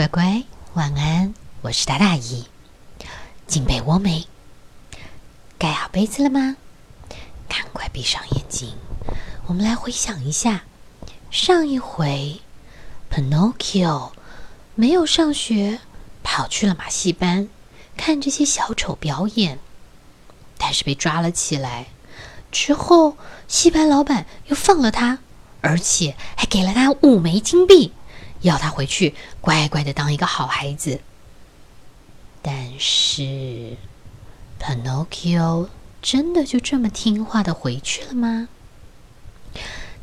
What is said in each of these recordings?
乖乖，晚安！我是大大姨，进被窝没？盖好被子了吗？赶快闭上眼睛，我们来回想一下，上一回，Pinocchio 没有上学，跑去了马戏班看这些小丑表演，但是被抓了起来。之后，戏班老板又放了他，而且还给了他五枚金币。要他回去乖乖的当一个好孩子，但是 Pinocchio 真的就这么听话的回去了吗？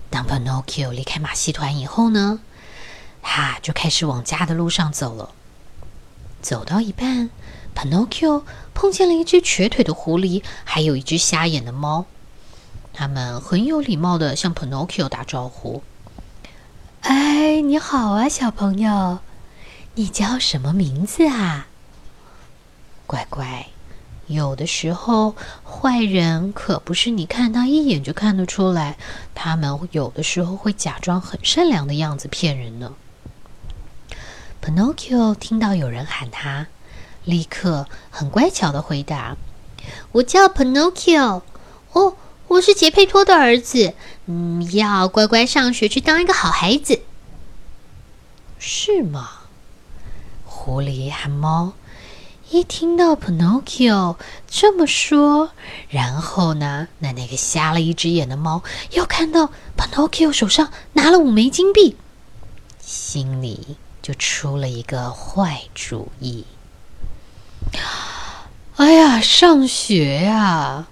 当 Pinocchio 离开马戏团以后呢，他就开始往家的路上走了。走到一半，Pinocchio 碰见了一只瘸腿的狐狸，还有一只瞎眼的猫。他们很有礼貌的向 Pinocchio 打招呼。哎，你好啊，小朋友，你叫什么名字啊？乖乖，有的时候坏人可不是你看他一眼就看得出来，他们有的时候会假装很善良的样子骗人呢。Pinocchio 听到有人喊他，立刻很乖巧的回答：“我叫 Pinocchio。”哦。我是杰佩托的儿子，嗯，要乖乖上学去当一个好孩子，是吗？狐狸和猫一听到 Pinocchio 这么说，然后呢，那那个瞎了一只眼的猫又看到 Pinocchio 手上拿了五枚金币，心里就出了一个坏主意。哎呀，上学呀！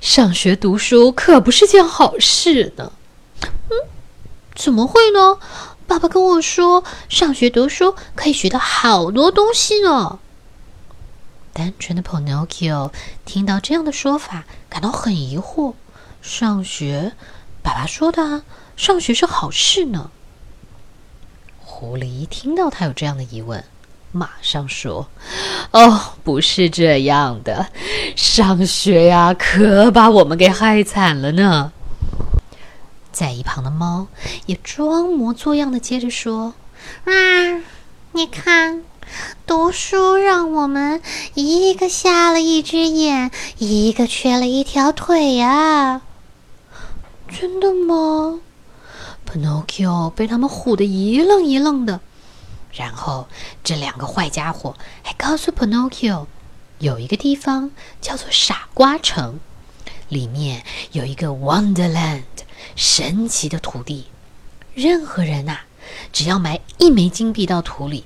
上学读书可不是件好事呢。嗯，怎么会呢？爸爸跟我说，上学读书可以学到好多东西呢。单纯的 Pinocchio 听到这样的说法，感到很疑惑。上学，爸爸说的啊，上学是好事呢。狐狸一听到他有这样的疑问。马上说：“哦，不是这样的，上学呀，可把我们给害惨了呢。”在一旁的猫也装模作样的接着说：“啊，你看，读书让我们一个瞎了一只眼，一个缺了一条腿呀！真的吗？”Pinocchio 被他们唬得一愣一愣的。然后，这两个坏家伙还告诉 Pinocchio，有一个地方叫做傻瓜城，里面有一个 Wonderland 神奇的土地。任何人呐，只要埋一枚金币到土里，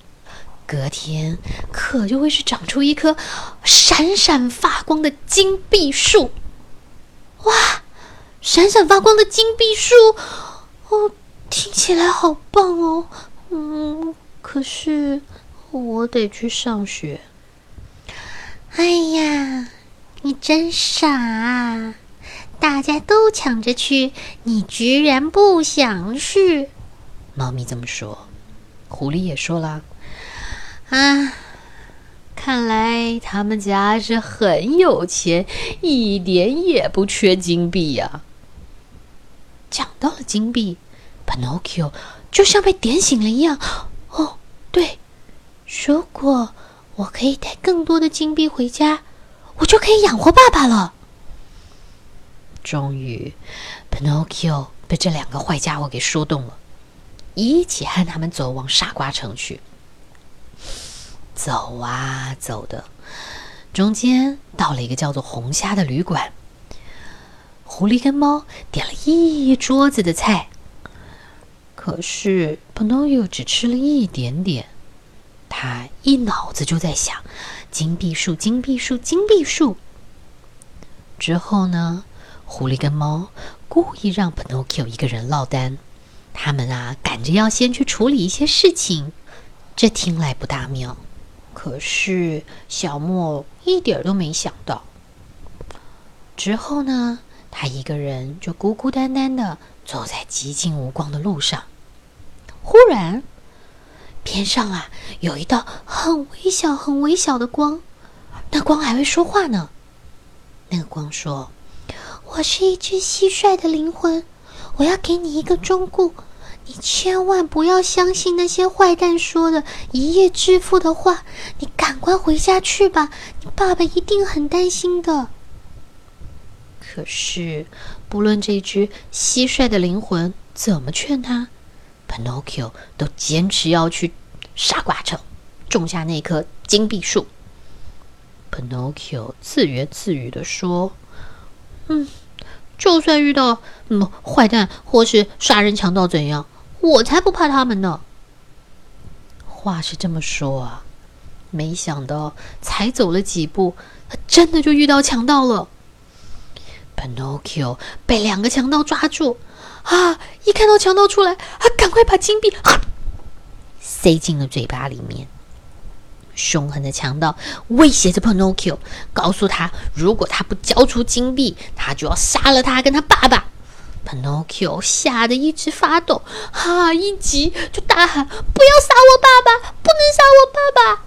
隔天可就会是长出一棵闪闪发光的金币树。哇，闪闪发光的金币树，哦，听起来好棒哦，嗯。可是我得去上学。哎呀，你真傻啊！大家都抢着去，你居然不想去。猫咪这么说，狐狸也说了：“啊，看来他们家是很有钱，一点也不缺金币呀。”讲到了金币，Pinocchio 就像被点醒了一样。哦，对，如果我可以带更多的金币回家，我就可以养活爸爸了。终于，Pinocchio 被这两个坏家伙给说动了，一起和他们走往傻瓜城去。走啊走的，中间到了一个叫做红虾的旅馆。狐狸跟猫点了一桌子的菜。可是 Pinocchio 只吃了一点点，他一脑子就在想金币树、金币树、金币树。之后呢，狐狸跟猫故意让 Pinocchio 一个人落单，他们啊赶着要先去处理一些事情，这听来不大妙。可是小莫一点都没想到。之后呢，他一个人就孤孤单单的走在寂静无光的路上。忽然，边上啊有一道很微小、很微小的光，那光还会说话呢。那个光说：“我是一只蟋蟀的灵魂，我要给你一个忠告，你千万不要相信那些坏蛋说的一夜致富的话。你赶快回家去吧，你爸爸一定很担心的。可是，不论这只蟋蟀的灵魂怎么劝他，Pinocchio 都坚持要去傻瓜城种下那棵金币树。Pinocchio 自言自语的说：“嗯。”就算遇到嗯坏蛋或是杀人强盗怎样，我才不怕他们呢。话是这么说啊，没想到才走了几步，他真的就遇到强盗了。Pinocchio 被两个强盗抓住，啊！一看到强盗出来，啊，赶快把金币塞进了嘴巴里面。凶狠的强盗威胁着 Pinocchio，告诉他，如果他不交出金币，他就要杀了他跟他爸爸。Pinocchio 吓得一直发抖，哈，一急就大喊：“不要杀我爸爸！不能杀我爸爸！”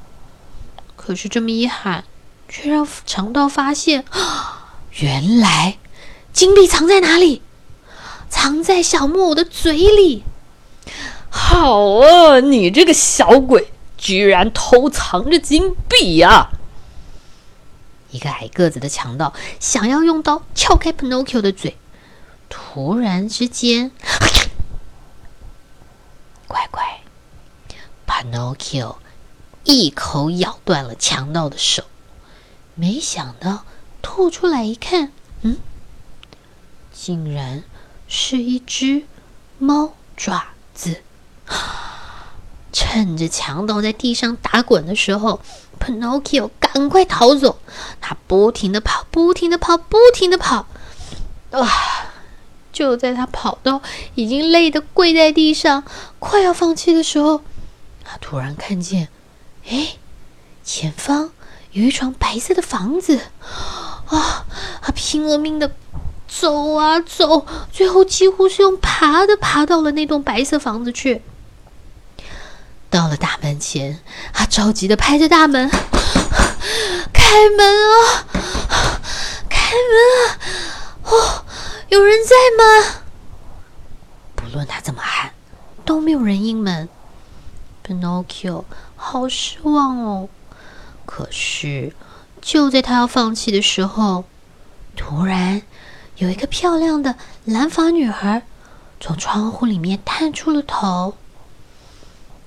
可是这么一喊，却让强盗发现，原来金币藏在哪里？藏在小木偶的嘴里。好啊，你这个小鬼！居然偷藏着金币呀！一个矮个子的强盗想要用刀撬开 Pinocchio 的嘴，突然之间，乖乖，Pinocchio 一口咬断了强盗的手。没想到吐出来一看，嗯，竟然是一只猫爪子。趁着强盗在地上打滚的时候，Pinocchio 赶快逃走。他不停的跑，不停的跑，不停的跑。啊！就在他跑到已经累得跪在地上，快要放弃的时候，他突然看见，哎，前方有一幢白色的房子。啊！他拼了命的走啊走，最后几乎是用爬的爬到了那栋白色房子去。到了大门前，他着急的拍着大门：“开门啊，开门啊！哦，有人在吗？”不论他怎么喊，都没有人应门。Pinocchio 好失望哦。可是，就在他要放弃的时候，突然有一个漂亮的蓝发女孩从窗户里面探出了头。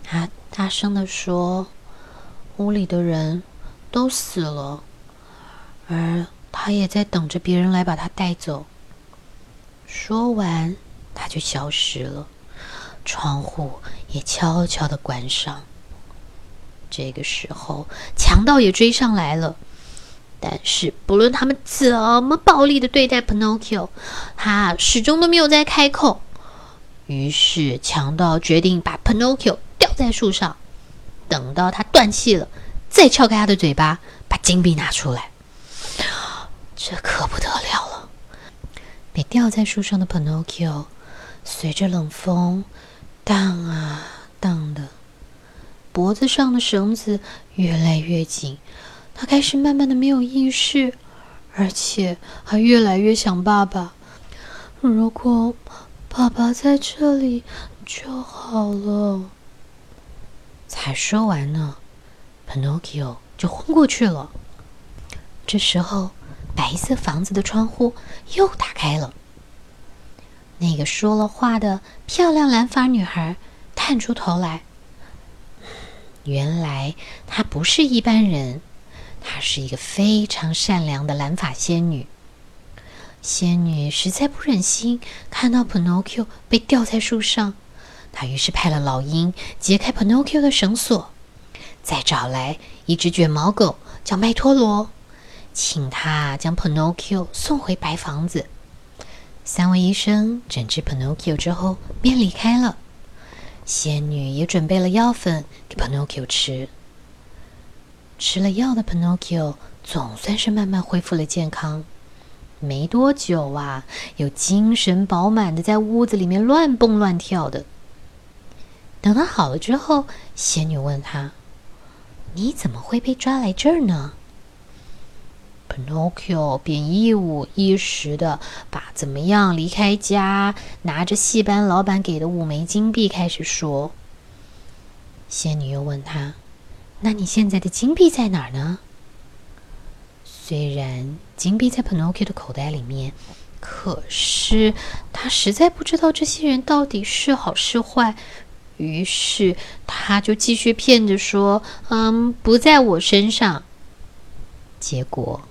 她。大声的说：“屋里的人都死了，而他也在等着别人来把他带走。”说完，他就消失了，窗户也悄悄的关上。这个时候，强盗也追上来了，但是不论他们怎么暴力的对待 Pinocchio，他始终都没有再开口。于是，强盗决定把 Pinocchio。吊在树上，等到他断气了，再撬开他的嘴巴，把金币拿出来。这可不得了了！被吊在树上的 Pinocchio 随着冷风荡啊荡的，脖子上的绳子越来越紧，他开始慢慢的没有意识，而且还越来越想爸爸。如果爸爸在这里就好了。才说完呢，Pinocchio 就昏过去了。这时候，白色房子的窗户又打开了。那个说了话的漂亮蓝发女孩探出头来。原来她不是一般人，她是一个非常善良的蓝发仙女。仙女实在不忍心看到 Pinocchio 被吊在树上。她于是派了老鹰解开 Pinocchio 的绳索，再找来一只卷毛狗叫麦托罗，请他将 Pinocchio 送回白房子。三位医生诊治 Pinocchio 之后便离开了。仙女也准备了药粉给 Pinocchio 吃。吃了药的 Pinocchio 总算是慢慢恢复了健康。没多久啊，又精神饱满的在屋子里面乱蹦乱跳的。等他好了之后，仙女问他：“你怎么会被抓来这儿呢 Pinocchio 便一五一十的把怎么样离开家，拿着戏班老板给的五枚金币开始说。仙女又问他：“那你现在的金币在哪儿呢？”虽然金币在 Pinocchio 的口袋里面，可是他实在不知道这些人到底是好是坏，于是他就继续骗着说：“嗯，不在我身上。”结果。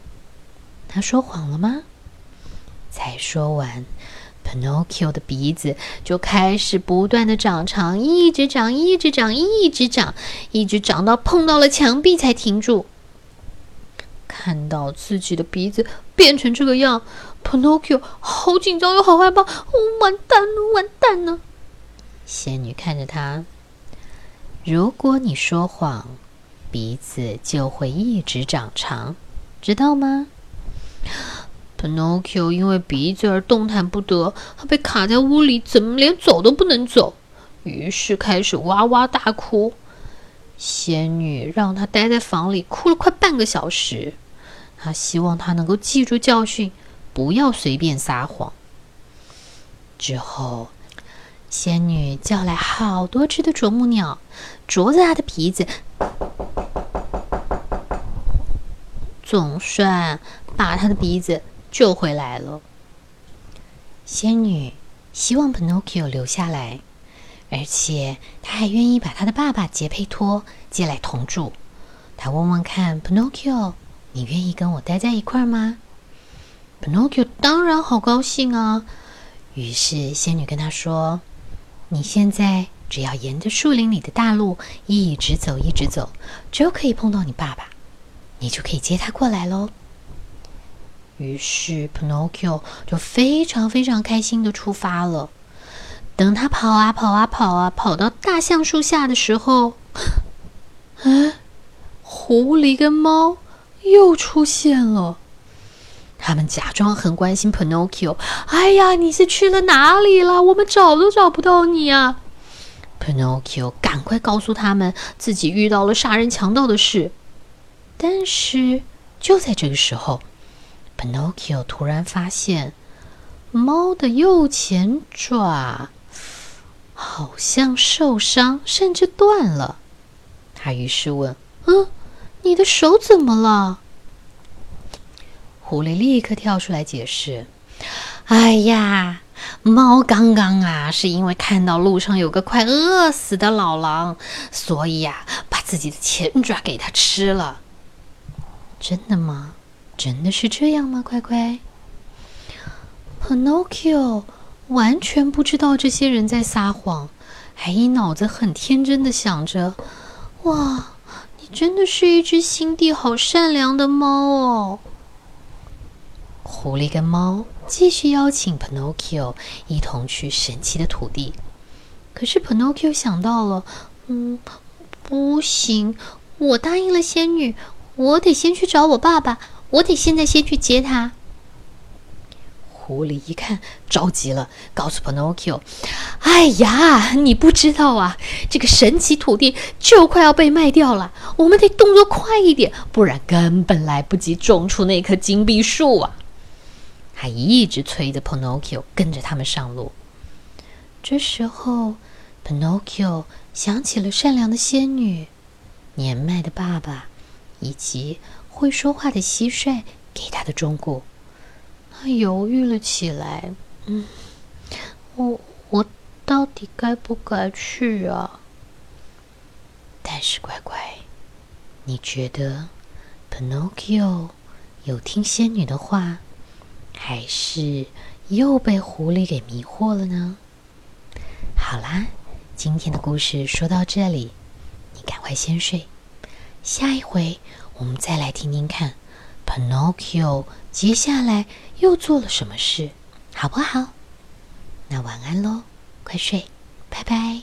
他说谎了吗？才说完，Pinocchio 的鼻子就开始不断的长长，一直长，一直长，一直长，一直长到碰到了墙壁才停住。看到自己的鼻子变成这个样，Pinocchio 好紧张又好害怕，完蛋了，完蛋了！仙女看着他，如果你说谎，鼻子就会一直长长，知道吗？Pinocchio 因为鼻子而动弹不得，他被卡在屋里，怎么连走都不能走？于是开始哇哇大哭。仙女让他待在房里，哭了快半个小时。她希望他能够记住教训，不要随便撒谎。之后，仙女叫来好多只的啄木鸟，啄着他的鼻子，总算。把他的鼻子救回来了。仙女希望 Pinocchio 留下来，而且她还愿意把她的爸爸杰佩托接来同住。她问问看，Pinocchio，你愿意跟我待在一块儿吗？Pinocchio 当然好高兴啊。于是仙女跟他说：“你现在只要沿着树林里的大路一直走，一直走，就可以碰到你爸爸，你就可以接他过来喽。”于是，Pinocchio 就非常非常开心的出发了。等他跑啊跑啊跑啊，跑到大橡树下的时候，哎，狐狸跟猫又出现了。他们假装很关心 Pinocchio。哎呀，你是去了哪里了？我们找都找不到你啊！Pinocchio 赶快告诉他们自己遇到了杀人强盗的事。但是就在这个时候。Pinocchio 突然发现，猫的右前爪好像受伤，甚至断了。他于是问：“嗯，你的手怎么了？”狐狸立刻跳出来解释：“哎呀，猫刚刚啊，是因为看到路上有个快饿死的老狼，所以呀，把自己的前爪给它吃了。”真的吗？真的是这样吗？乖乖，Pinocchio 完全不知道这些人在撒谎，还一脑子很天真的想着：“哇，你真的是一只心地好善良的猫哦！”狐狸跟猫继续邀请 Pinocchio 一同去神奇的土地，可是 Pinocchio 想到了，嗯，不行，我答应了仙女，我得先去找我爸爸。我得现在先去接他。狐狸一看着急了，告诉 Pinocchio：“ 哎呀，你不知道啊，这个神奇土地就快要被卖掉了，我们得动作快一点，不然根本来不及种出那棵金币树啊！”他一直催着 Pinocchio 跟着他们上路。这时候，Pinocchio 想起了善良的仙女、年迈的爸爸以及……会说话的蟋蟀给他的忠告，他犹豫了起来。嗯，我我到底该不该去啊？但是乖乖，你觉得 Pinocchio 有听仙女的话，还是又被狐狸给迷惑了呢？好啦，今天的故事说到这里，你赶快先睡，下一回。我们再来听听看，Pinocchio 接下来又做了什么事，好不好？那晚安喽，快睡，拜拜。